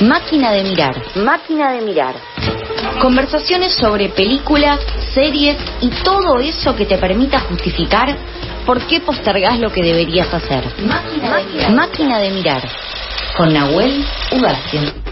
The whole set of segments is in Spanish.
Máquina de mirar. Máquina de mirar. Conversaciones sobre películas, series y todo eso que te permita justificar por qué postergás lo que deberías hacer. Máquina, de, mirar. Máquina de mirar. Con Nahuel Ugacio.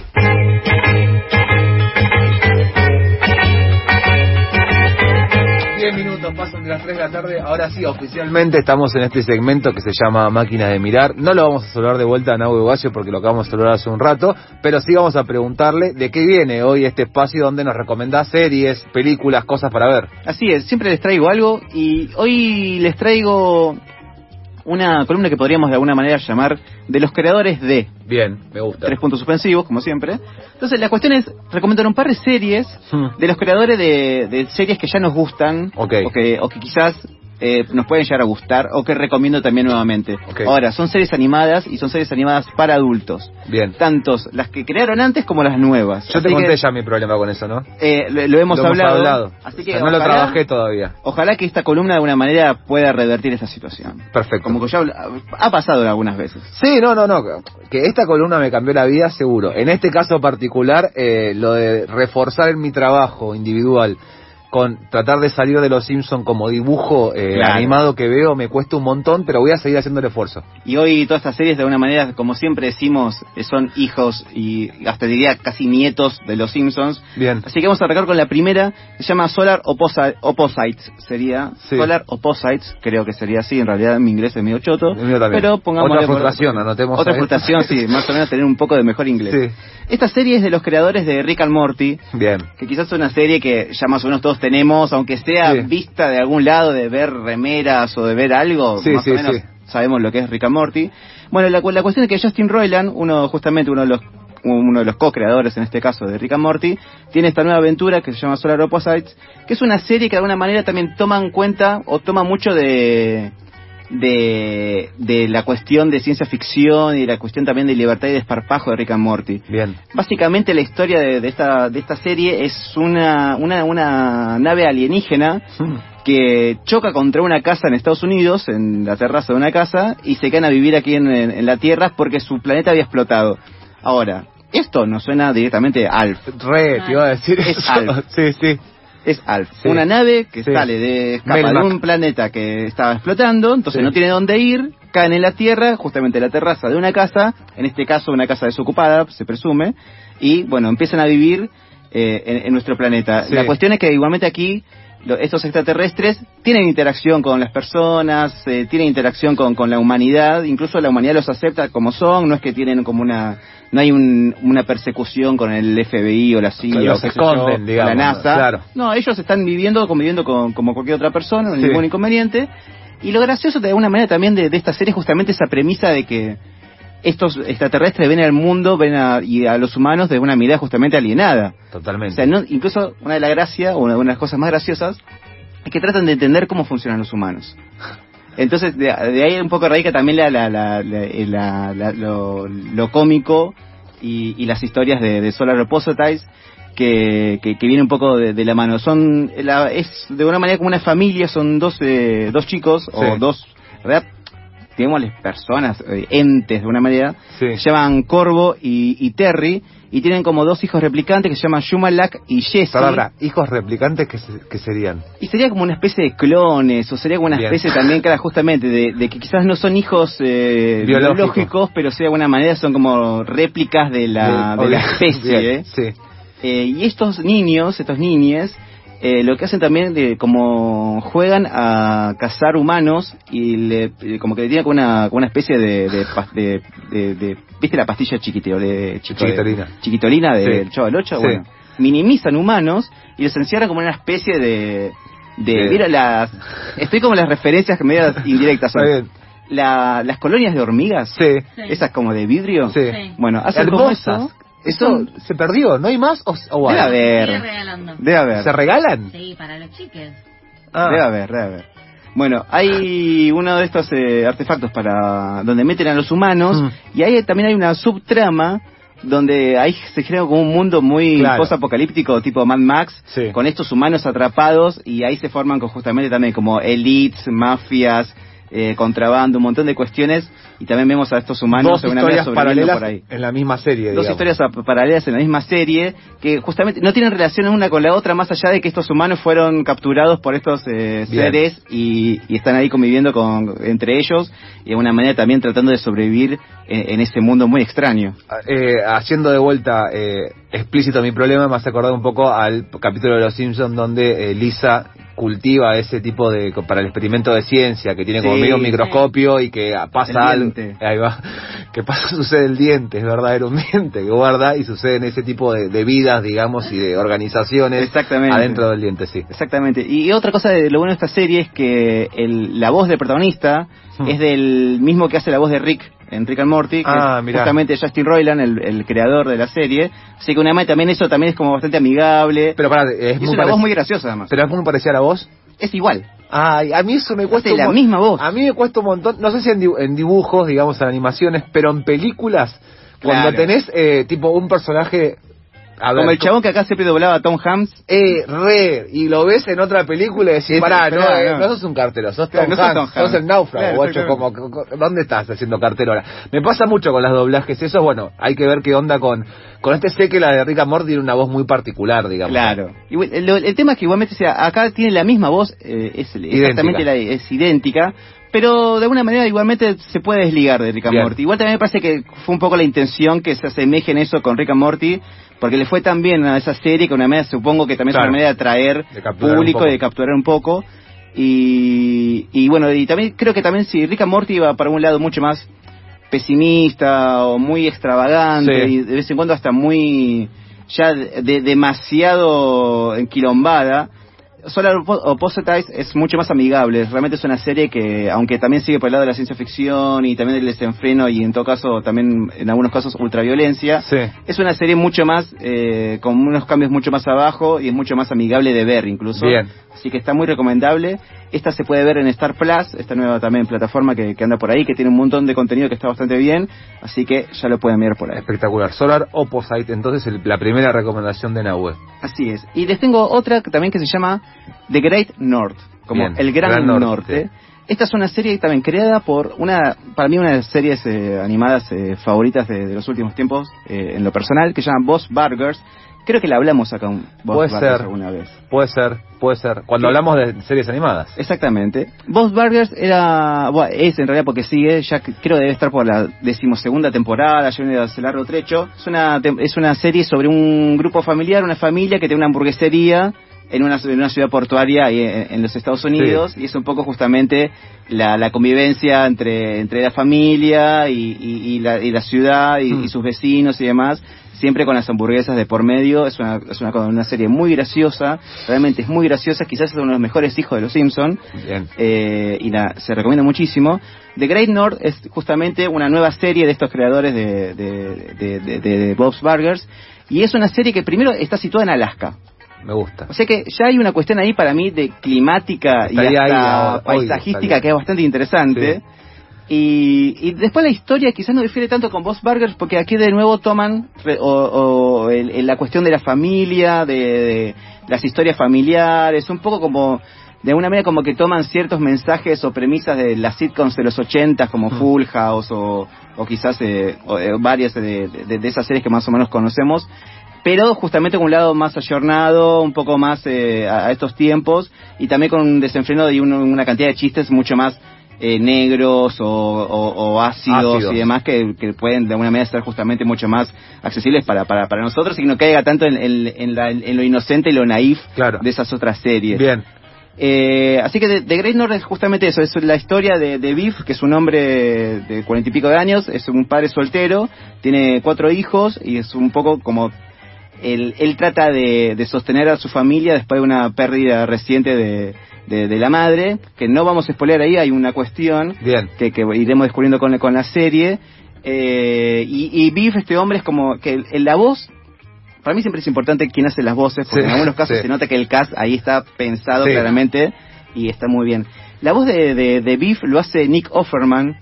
10 minutos pasan de las 3 de la tarde. Ahora sí, oficialmente estamos en este segmento que se llama Máquinas de Mirar. No lo vamos a saludar de vuelta a Nau Ugacio porque lo acabamos de saludar hace un rato, pero sí vamos a preguntarle de qué viene hoy este espacio donde nos recomendás series, películas, cosas para ver. Así es, siempre les traigo algo y hoy les traigo una columna que podríamos de alguna manera llamar de los creadores de. Bien, me gusta. Tres puntos suspensivos, como siempre. Entonces, la cuestión es recomendar un par de series Hmm. de los creadores de, de series que ya nos gustan Ok. o, que, o que quizás eh, nos pueden llegar a gustar o que recomiendo también nuevamente. Ok. Ahora, son series animadas y son series animadas para adultos. Bien. Tantos las que crearon antes como las nuevas. Yo te conté que, ya mi problema con eso, ¿no? eh, lo, lo hemos Lo hablado. Así que O sea, no lo trabajé todavía. Ojalá que esta columna de alguna manera pueda revertir esa situación. Perfecto. Como que ya ha pasado algunas veces. Sí, no, no, no. Que esta columna me cambió la vida, seguro. En este caso particular, eh, lo de reforzar en mi trabajo individual con tratar de salir de los Simpson como dibujo eh, Claro. animado que veo me cuesta un montón, pero voy a seguir haciendo el esfuerzo. Y hoy todas estas series de alguna manera, como siempre decimos, eh, son hijos y hasta diría casi nietos de los Simpsons. Bien. Así que vamos a arrancar con la primera, que se llama Solar Opposi- Opposites, sería Sí. Solar Opposites, creo que sería así, en realidad mi inglés es medio choto. El mío también. Pero pongamos Otra frustración, anotemos Otra frustración, sí, más o menos tener un poco de mejor inglés. Sí. Esta serie es de los creadores de Rick and Morty, Bien. que quizás es una serie que ya más o menos todos tenemos, aunque sea Sí. vista de algún lado, de ver remeras o de ver algo, Sí, más sí, o menos sabemos lo que es Rick and Morty. Bueno, la, la cuestión es que Justin Roiland, uno justamente uno de los uno de los co-creadores en este caso de Rick and Morty, tiene esta nueva aventura que se llama Solar Opposites, que es una serie que de alguna manera también toma en cuenta o toma mucho de de, de la cuestión de ciencia ficción y la cuestión también de libertad y desparpajo de Rick and Morty. Bien. Básicamente la historia de, de esta, de esta serie es una, una, una nave alienígena que choca contra una casa en Estados Unidos, en la terraza de una casa, y se quedan a vivir aquí en, en- en la Tierra porque su planeta había explotado. Ahora, esto no suena directamente a Alf. Re, te iba a decir Es eso. Alf. Sí, sí. Es Alf, Sí. una nave que Sí. sale de escapa de un planeta que estaba explotando, entonces Sí. no tiene dónde ir, caen en la Tierra, justamente en la terraza de una casa, en este caso una casa desocupada, se presume, y bueno, empiezan a vivir eh, en, en nuestro planeta. La cuestión es que igualmente aquí estos extraterrestres tienen interacción con las personas, eh, tienen interacción con, con la humanidad, incluso la humanidad los acepta como son, no es que tienen como una, no hay un- una persecución con el FBI o la CIA o yo, esconden, o digamos, la NASA. claro. No, ellos están viviendo, conviviendo con, como cualquier otra persona, no hay Sí. ningún inconveniente. Y lo gracioso de alguna manera también de, de esta serie es justamente esa premisa de que estos extraterrestres ven al mundo ven a, y a los humanos de una mirada justamente alienada. O Totalmente. sea, no- incluso una de las gracias, o una, de las cosas más graciosas, es que tratan de entender cómo funcionan los humanos. Entonces, de, de ahí un poco radica también la, la, la- la- la- lo, lo cómico y, y las historias de, de Solar Opposites que, que, que viene un poco de, de la mano. Son la- Es de una manera como una familia, son dos, eh, dos chicos o dos, digámosles personas, eh, entes de una manera, Sí. se llaman Corvo y, y Terry, y tienen como dos hijos replicantes que se llaman Shumalak y Jesse. Palabra, hijos replicantes que, se- que serían. Y sería como una especie de clones, o sería como una Bien. especie también, claro, justamente, de, de que quizás no son hijos eh, Biológicos. biológicos, pero sí de alguna manera son como réplicas de la, de la especie. Bien, ¿eh? Sí. Eh, y estos niños, estos niñes, eh, lo que hacen también, de, como juegan a cazar humanos y le, eh, como que le tienen como una, como una especie de, de, de- de- de- ¿viste la pastilla chiquitito, de, chico- de- Chiquitolina. chiquitolina Sí. del Chavo del Ocho? Sí. Bueno, minimizan humanos y los encierran como en una especie de... de mira las... Estoy como las referencias que medias indirectas son. Está bien. La- las colonias de hormigas, Sí. esas como de vidrio. Sí. Bueno, hacen como Hermosas. Eso. Se perdió, ¿no hay más o, o hay? Debe haber. Sigue regalando. Debe haber. ¿Se regalan? Sí, para los chiques. Ah. Debe haber, debe haber. Bueno, hay uno de estos eh, artefactos para donde meten a los humanos Mm. y ahí también hay una subtrama donde ahí se genera como un mundo muy Claro. post-apocalíptico tipo Mad Max Sí. con estos humanos atrapados y ahí se forman con justamente también como elites, mafias, eh, contrabando, un montón de cuestiones, y también vemos a estos humanos Dos historias paralelas por ahí. en la misma serie. Dos digamos. historias paralelas en la misma serie que justamente no tienen relación una con la otra más allá de que estos humanos fueron capturados por estos eh, seres y, y están ahí conviviendo con entre ellos y de una manera también tratando de sobrevivir en, en ese mundo muy extraño. Eh, haciendo de vuelta eh, explícito mi problema, me hace acordar un poco al capítulo de Los Simpsons donde eh, Lisa cultiva ese tipo de para el experimento de ciencia que tiene como medio un microscopio y que pasa algo ahí va que pasa sucede el diente es verdadero un diente que guarda y sucede en ese tipo de, de vidas digamos y de organizaciones Exactamente. adentro del diente sí Exactamente. Y otra cosa de lo bueno de esta serie es que el- la voz del protagonista Hmm. es del mismo que hace la voz de Rick en Rick and Morty, que Ah, es justamente Justin Roiland, el, el creador de la serie. Así que una manera también eso también es como bastante amigable. pero para es es muy una voz muy graciosa además. pero es muy parecida a la voz es igual. Ay, a mí eso me cuesta un la misma voz. A mí me cuesta un montón, no sé si en, dibu- en dibujos, digamos, en animaciones, pero en películas, cuando tenés eh, tipo un personaje... A ver, como el chabón que acá siempre doblaba a Tom Hanks. Eh, re, y lo ves en otra película y decís, pará, no, eh, no. no sos un cartero, sos Claro, Tom no sos Hanks, sos el náufrago, Claro, guacho, exactamente. como, co- co- ¿dónde estás haciendo cartero ahora? Me pasa mucho con las doblajes, eso, bueno, hay que ver qué onda con, con este sé que la de Rick and Morty tiene una voz muy particular, digamos. Claro. Y el, el tema es que igualmente, o sea, acá tiene la misma voz, eh, es exactamente la, es idéntica, pero de alguna manera igualmente se puede desligar de Rick and. Morty. Igual también me parece que fue un poco la intención que se asemeje en eso con Rick and Morty, porque le fue tan bien a esa serie que una manera supongo que también Claro. es una manera de atraer De público y de capturar un poco. Y, y bueno, y también creo que también si Rick and Morty iba para un lado mucho más pesimista o muy extravagante Sí. y de vez en cuando hasta muy ya de- demasiado enquilombada. Solar Oppo- Opposites es mucho más amigable, realmente es una serie que, aunque también sigue por el lado de la ciencia ficción y también del desenfreno y en todo caso también en algunos casos ultraviolencia, Sí. es una serie mucho más, eh, con unos cambios mucho más abajo y es mucho más amigable de ver incluso. Bien. Así que está muy recomendable. Esta se puede ver en Star Plus, esta nueva también plataforma que, que anda por ahí, que tiene un montón de contenido que está bastante bien, así que ya lo pueden ver por ahí. Espectacular. Solar Opposite, entonces el- la primera recomendación de Nahue. Así es. Y les tengo otra que también que se llama The Great North, como Bien, el Gran, Gran Norte. Norte. Esta es una serie también creada por una, para mí una de las series eh, animadas eh, favoritas de, de los últimos tiempos, eh, en lo personal, que se llama Boss Burgers. Creo que la hablamos acá un Puede Burgers ser. alguna vez. Puede ser, puede ser. Cuando Sí. hablamos de series animadas. Exactamente. Boss Burgers era, bueno, es en realidad porque sigue, ya que creo debe estar por la decimosegunda temporada, ya viene de hace largo trecho. Es una, es una serie sobre un grupo familiar, una familia que tiene una hamburguesería en una, en una ciudad portuaria en, en los Estados Unidos y es un poco justamente la, la convivencia entre, entre la familia y, y- y la, y la ciudad y, Mm. y sus vecinos y demás siempre con las hamburguesas de por medio. Es una, es una, una serie muy graciosa, realmente es muy graciosa, quizás es uno de los mejores hijos de los Simpson Bien. eh, y la, se recomienda muchísimo. The Great North es justamente una nueva serie de estos creadores de, de, de, de- de Bob's Burgers y es una serie que primero está situada en Alaska. Me gusta. O sea que ya hay una cuestión ahí para mí de climática y Estaría hasta paisajística que es bastante interesante. Sí. Y, y después la historia quizás no difiere tanto con Boss Burgers porque aquí de nuevo toman re- o, o el- el- la cuestión de la familia, de, de las historias familiares, un poco como de alguna manera como que toman ciertos mensajes o premisas de las sitcoms de los 80 como Mm. Full House o, o quizás eh, o, eh, varias de, de- de esas series que más o menos conocemos pero justamente con un lado más ayornado, un poco más eh, a a estos tiempos, y también con un desenfreno y un- una cantidad de chistes mucho más eh, negros o, o- o ácidos, Ácidos. y demás que, que pueden de alguna manera ser justamente mucho más accesibles para, para, para nosotros y que no caiga tanto en, en- en la- en lo inocente y lo naif Claro. de esas otras series. Bien. Eh, así que The, The Great North es justamente eso, es la historia de, de Biff, que es un hombre de cuarenta y pico de años, es un padre soltero, tiene cuatro hijos y es un poco como él, él trata de, de sostener a su familia después de una pérdida reciente de, de- de la madre, que no vamos a spoiler ahí, hay una cuestión Bien. que, que iremos descubriendo con, con la serie. Eh, y, y Biff, este hombre, es como que el- la voz, para mí siempre es importante quién hace las voces, porque Sí, en algunos casos sí. se nota que el cast ahí está pensado Sí. claramente y está muy bien. La voz de, de, de Biff lo hace Nick Offerman,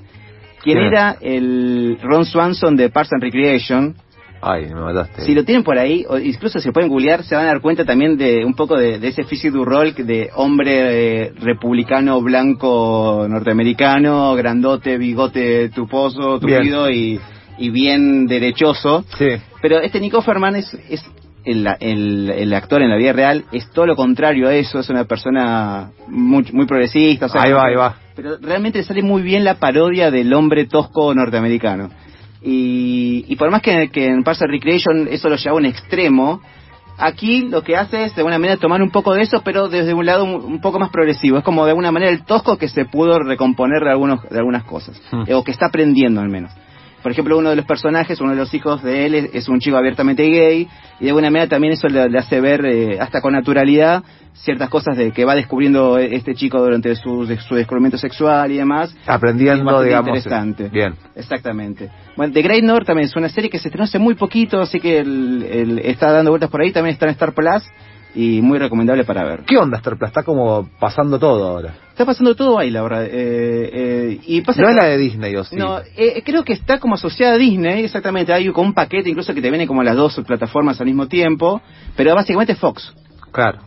quien era el Ron Swanson de Parks and Recreation. Ay, me mataste. Si lo tienen por ahí, o incluso se pueden googlear, se van a dar cuenta también de un poco de, de ese físico du rol de hombre eh, republicano, blanco, norteamericano, grandote, bigote tuposo, tupido y, y bien derechoso. Sí. Pero este Nico Ferman es, es el, el, el actor en la vida real, es todo lo contrario a eso, es una persona muy, muy progresista. o sea, Ahí va, ahí va. pero realmente le sale muy bien la parodia del hombre tosco norteamericano. Y, y por más que, que en and Recreation eso lo lleva a un extremo, aquí lo que hace es de alguna manera tomar un poco de eso, pero desde un lado un, un poco más progresivo. Es como de alguna manera el tosco que se pudo recomponer de, algunos, de algunas cosas, Hmm. o que está aprendiendo al menos. Por ejemplo, uno de los personajes, uno de los hijos de él, es, es un chico abiertamente gay, y de alguna manera también eso le, le hace ver, eh, hasta con naturalidad, ciertas cosas de que va descubriendo este chico durante su, de- su descubrimiento sexual y demás. Aprendiendo, digamos. interesante. Bien. Exactamente. Bueno, The Great North también es una serie que se estrenó hace muy poquito, así que el- el- está dando vueltas por ahí, también está en Star Plus y muy recomendable para ver. ¿Qué onda Star Plus? Está como pasando todo ahora. Está pasando todo ahí, la verdad. eh, eh, y pasa No que- es la de Disney, ¿o sí? No, eh, creo que está como asociada a Disney, exactamente. Hay como un paquete incluso que te viene como las dos plataformas al mismo tiempo, pero básicamente es Fox. Claro,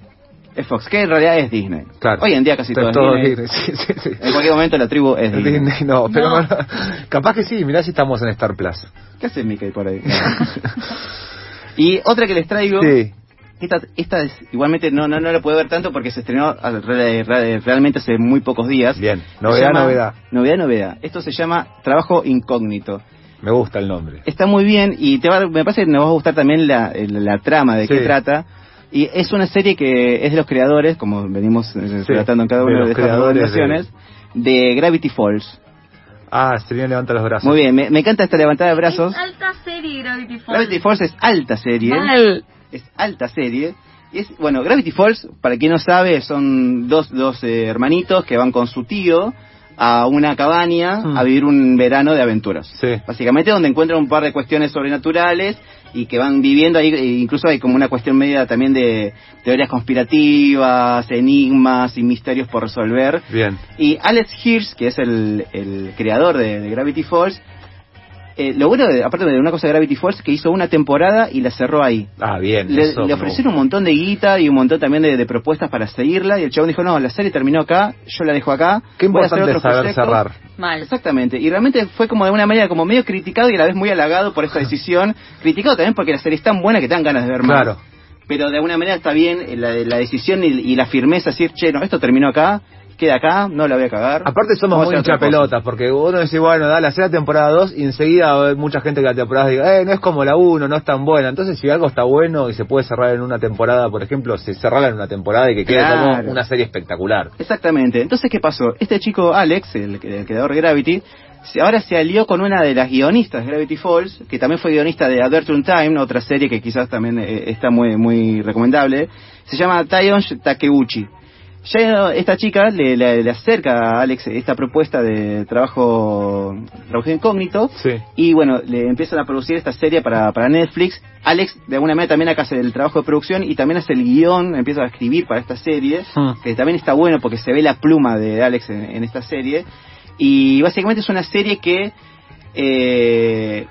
Es Fox, que en realidad es Disney. claro. Hoy en día casi todo, todo es Disney. Disney. Sí, sí, sí. En cualquier momento la tribu es Disney. Disney no, pero No. capaz que sí, mirá si estamos en Star Plus. ¿Qué hace Mickey por ahí? y otra que les traigo, Sí. Esta, esta es, igualmente no, no, no la puedo ver tanto porque se estrenó realmente hace muy pocos días. Bien, novedad, llama- novedad. Novedad, novedad. Esto se llama Trabajo Incógnito. Me gusta el nombre. Está muy bien y te va, me parece que nos va a gustar también la, la trama de qué Sí. trata. Y es una serie que es de los creadores, como venimos eh, Sí, tratando en cada de una de, los estas recomendaciones, de... Gravity Falls. Ah, bien levanta los brazos. Muy bien, me, me encanta esta levantada de brazos. Es alta serie Gravity Falls. Gravity Falls es alta serie. Mal. Es alta serie. Y es, bueno, Gravity Falls, para quien no sabe, son dos, dos eh, hermanitos que van con su tío a una cabaña Hmm. a vivir un verano de aventuras. Sí. Básicamente donde encuentran un par de cuestiones sobrenaturales y que van viviendo ahí, e incluso hay como una cuestión media también de teorías conspirativas, enigmas y misterios por resolver. Bien. Y Alex Hirsch, que es el, el creador de, de Gravity Falls, eh, lo bueno, de- aparte de una cosa de Gravity Falls, que hizo una temporada y la cerró ahí. Ah, bien. Le, eso le me ofrecieron un montón de guita y un montón también de, de propuestas para seguirla y el chabón dijo, no, la serie terminó acá, yo la dejo acá. Qué voy a hacer importante otros saber proyectos". cerrar. Mal. Exactamente, y realmente fue como de una manera como medio criticado y a la vez muy halagado por esta decisión. criticado también porque la serie es tan buena que te dan ganas de ver más. Claro. Pero de alguna manera está bien eh, la, la decisión y, y la firmeza, decir, che, no, esto terminó acá, queda acá, no la voy a cagar. Aparte somos Vamos muy porque uno dice, bueno, dale, hacer la temporada 2 y enseguida mucha gente que la temporada diga, eh, no es como la 1, no es tan buena. Entonces, si algo está bueno y se puede cerrar en una temporada, por ejemplo, se cerrarla en una temporada y que quede Claro. como una serie espectacular. Exactamente. Entonces, ¿qué pasó? Este chico, Alex, el, el creador de Gravity, se- ahora se alió con una de las guionistas de Gravity Falls, que también fue guionista de Adventure Time, otra serie que quizás también eh, está muy, muy recomendable. Se llama Taiyon Takeuchi. Ya esta chica le, le- le acerca a Alex esta propuesta de trabajo, trabajo incógnito, Sí. y bueno, le empiezan a producir esta serie para, para Netflix. Alex, de alguna manera, también acá hace el trabajo de producción y también hace el guion, empieza a escribir para esta serie, Hmm. que también está bueno porque se ve la pluma de Alex en, en esta serie. Y básicamente es una serie que eh,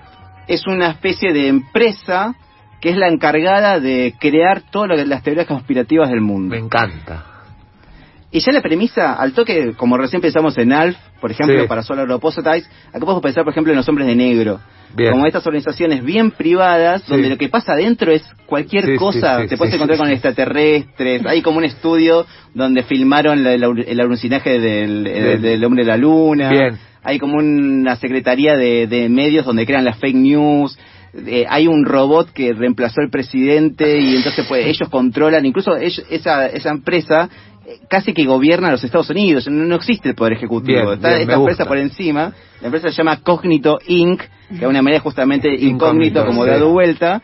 es una especie de empresa que es la encargada de crear todas las teorías conspirativas del mundo. Me encanta. Y ya la premisa, al toque, como recién pensamos en ALF, por ejemplo, Sí. para Solar Opposites, acá podemos pensar, por ejemplo, en los hombres de negro. Bien. Como estas organizaciones bien privadas, Sí. donde lo que pasa adentro es cualquier Sí, cosa. Te puedes encontrar con extraterrestres. Hay como un estudio donde filmaron la- la- el alucinaje del, del- del hombre de la luna. Bien. Hay como una secretaría de, de medios donde crean las fake news. Eh, hay un robot que reemplazó al presidente y entonces pues ellos controlan, incluso ellos- esa, esa empresa casi que gobierna los Estados Unidos, no, no existe el poder ejecutivo, Bien, está bien, esta empresa gusta. por encima, la empresa se llama Cognito Inc., que de una manera justamente incógnito, Incógnito, como sí. dado vuelta,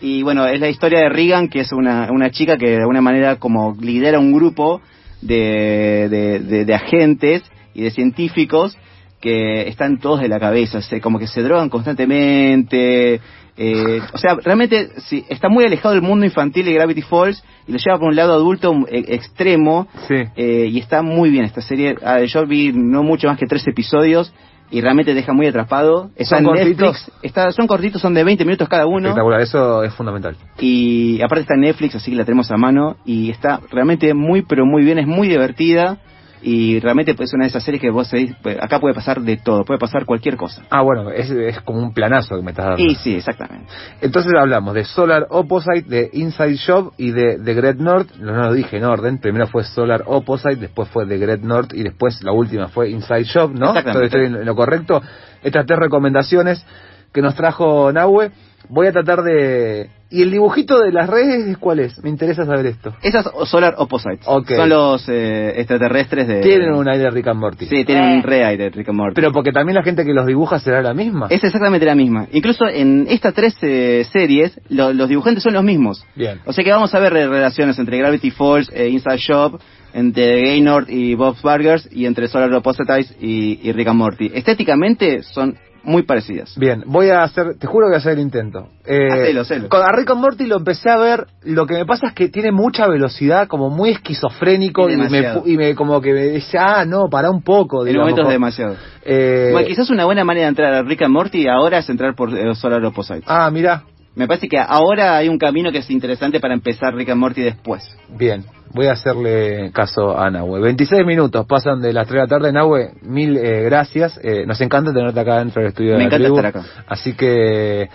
y bueno, es la historia de Regan, que es una, una chica que de alguna manera como lidera un grupo de, de, de- de agentes y de científicos que están todos de la cabeza, se- como que se drogan constantemente. Eh, o sea, realmente sí, está muy alejado del mundo infantil de Gravity Falls y lo lleva por un lado adulto eh, extremo. Sí. eh, y está muy bien esta serie. Ah, yo vi no mucho más que tres episodios. y realmente deja muy atrapado. Está ¿Son en cortitos? Netflix, está, son cortitos, son de 20 minutos cada uno. Espectacular, eso es fundamental. Y aparte está en Netflix, así que la tenemos a mano. Y está realmente muy, pero muy bien, es muy divertida. Y realmente pues, es una de esas series que vos seguís, pues, acá puede pasar de todo, puede pasar cualquier cosa. Ah, bueno, es, es como un planazo que me estás dando. Y sí, exactamente. Entonces hablamos de Solar Opposite, de Inside Job y de The Great North. No, no lo dije en orden. Primero fue Solar Opposite, después fue The Great North y después la última fue Inside Job, ¿no? Exactamente. Estoy, estoy en lo correcto. Estas tres recomendaciones que nos trajo Nahue. Voy a tratar de... ¿Y el dibujito de las redes cuál es? Me interesa saber esto. Esas Solar Opposites Ok. son los eh, extraterrestres de... Tienen un aire Rick and Morty. Sí, tienen Eh. un re aire, Rick and Morty. Pero porque también la gente que los dibuja será la misma. Es exactamente la misma. Incluso en estas tres eh, series, lo- los dibujantes son los mismos. Bien. O sea que vamos a ver eh, relaciones entre Gravity Falls e Inside Shop, entre Gaynord y Bob's Burgers, y entre Solar Opposites y, y Rick and Morty. Estéticamente son muy parecidas. Bien, voy a hacer, te juro que voy a hacer el intento. Eh, Hacelo, hacelo. Con a Rick and Morty lo empecé a ver, lo que me pasa es que tiene mucha velocidad, como muy esquizofrénico, y me, y me como que me dice, ah, no, para un poco. En momentos demasiado. Eh, Bueno, quizás una buena manera de entrar a Rick and Morty ahora es entrar por eh, Solar Opposites. Ah, mira, Me parece que ahora hay un camino que es interesante para empezar Rick and Morty después. bien, voy a hacerle caso a Nahue. 26 minutos pasan de las 3 de la tarde, Nahue, mil eh, gracias. Eh, nos encanta tenerte acá dentro del estudio de Me la encanta tribu. estar acá. Así que,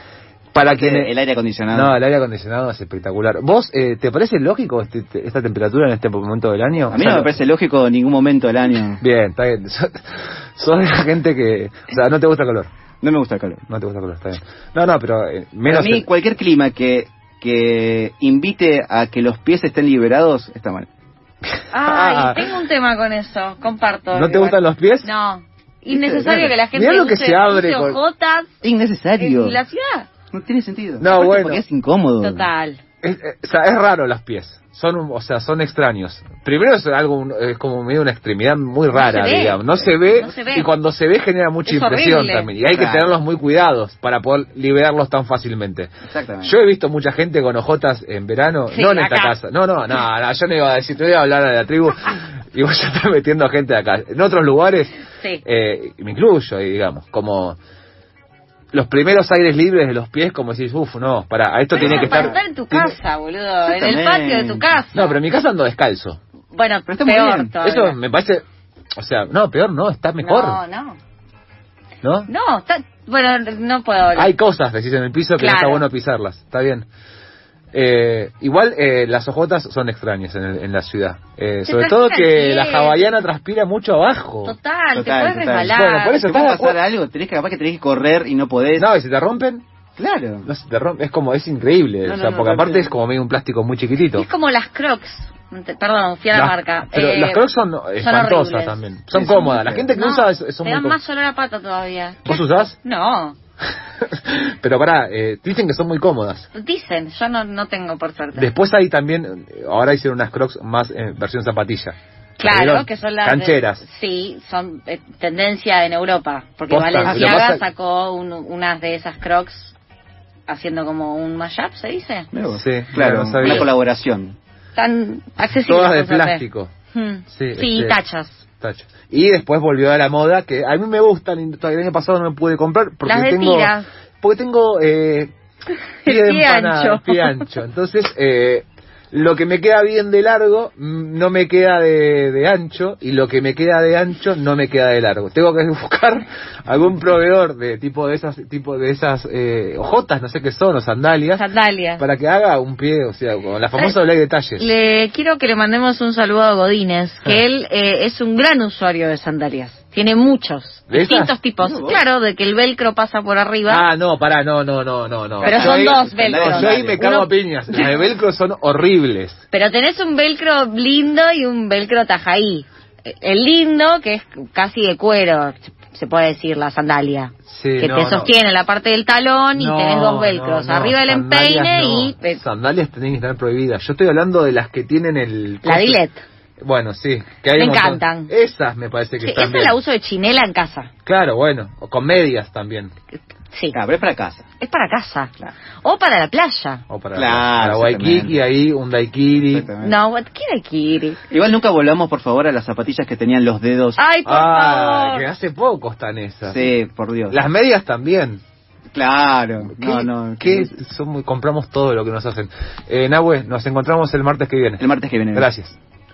para quienes... El aire acondicionado. No, el aire acondicionado es espectacular. ¿Vos, eh, te parece lógico este- te- esta temperatura en este momento del año? A mí O sea, no me parece lógico en ningún momento del año. Bien, está bien. Sos sos de la gente que... O sea, no te gusta el calor. No me gusta el calor. No te gusta el calor, está bien. No, no, pero eh, Para menos... mí, cualquier clima que, que invite a que los pies estén liberados está mal. Ay, Ah. tengo un tema con eso, comparto. ¿No te igual. gustan los pies? No. Innecesario que la gente Mirá lo que use, se abre con- ojotas Innecesario. en la ciudad. No tiene sentido. No, Aparte bueno. Porque es incómodo. Total. Es, eh, o sea, es raro los pies. Son, un- o sea, son extraños. Primero es algo, un- es como medio una extremidad muy rara, digamos. No se ve, No se ve. y cuando se ve genera mucha Es impresión horrible. también. Y hay que tenerlos muy cuidados para poder liberarlos tan fácilmente. Exactamente. Yo he visto mucha gente con ojotas en verano, Sí, no en esta casa. No, no, no, no, yo no iba a decir, te voy a hablar a la tribu y vos ya estás metiendo gente de acá. En otros lugares, Sí. eh, me incluyo, digamos, como los primeros aires libres de los pies, como decís, uff, no, para, esto tiene que estar... estar en tu casa, boludo. En el patio de tu casa. No, pero en mi casa ando descalzo. Bueno, Pero está muy peor bien. Eso me parece, o sea, no, peor no, está mejor, No, no. ¿no? No, está... Bueno, no puedo hablar. Hay cosas, decís, en el piso que no está bueno pisarlas, está bien. Eh, igual eh, las ojotas son extrañas en, el- en la ciudad. Eh, Te sobre todo transpiran que la havallanas transpira mucho abajo. Total, te Total, puedes total. resbalar. Bueno, por eso ¿Te puede ¿estás de pasar algo? Tenés que, capaz que tenés que correr y no podés. No, y si te rompen, Claro. no se te rompe, es como, es increíble. No, o sea, no, porque no, aparte no. es como medio un plástico muy chiquitito. Es como las crocs. Te- Perdón, fui a la Las- marca. Pero Eh, las crocs son espantosas horribles. también. Son Sí, son cómodas. muy La feas. gente que No, usa es- son te muy dan cómodas. más olor a pata todavía. ¿Vos usás? No, Pero pará, eh, dicen que son muy cómodas. dicen, yo no, no tengo por suerte. Después hay también, eh, ahora hicieron unas crocs más en versión zapatilla. Claro, que son las... de- Cancheras. sí, son eh, tendencia en Europa. Porque Posta, Valenciaga pasa- sacó un- unas de esas crocs haciendo como un mashup, ¿se dice? Sí, claro, una colaboración. Tan accesibles. Todas de plástico. Hmm. Sí, Sí, este- tachas. Y después volvió a la moda, que a mí me gustan, el año pasado no me pude comprar porque Las de tengo... tiras. Porque tengo eh, pie empanada, ancho. pie ancho. Entonces, eh, lo que me queda bien de largo mm, no me queda de, de ancho y lo que me queda de ancho no me queda de largo. Tengo que buscar algún proveedor de tipo de esas tipo de esas eh, hojotas, no sé qué son, o sandalias, Sandalias. para que haga un pie, o sea, con la famosa ley de detalles. Le quiero que le mandemos un saludo a Godínez, que Ah. él eh, es un gran usuario de sandalias. Tiene muchos, ¿De esas? distintos tipos. No. Claro, de que el velcro pasa por arriba. Ah, no, pará, no, no, no, no, no. Pero Yo son ahí- dos velcro. No, yo ahí me cago Uno- a piñas. Las de velcro son horribles. Pero tenés un velcro lindo y un velcro tajaí. El lindo, que es casi de cuero, se puede decir, la sandalia. Sí, que no, te no. sostiene la parte del talón y No, tenés dos velcros. no, Arriba el sandalias empeine no. y eh, Sandalias tienen que estar prohibidas. Yo estoy hablando de las que tienen el... la dilet. Bueno, sí. Que hay Me montón. encantan. Esas me parece que Sí, están esa bien. la uso de chinela en casa. Claro, bueno. O con medias también. Sí. Claro, pero es para casa. Es para casa. Claro. O para la playa. O para, Claro, para Waikiki, ahí un daiquiri. No, quiere quiere. Igual nunca volvamos, por favor, a las zapatillas que tenían los dedos. Ay, por Ah, favor. que hace poco están esas. Sí, por Dios. Las medias también. Claro. ¿Qué, No, no. qué son muy- compramos todo lo que nos hacen. Eh, Nahue, nos encontramos el martes que viene. El martes que viene. Gracias.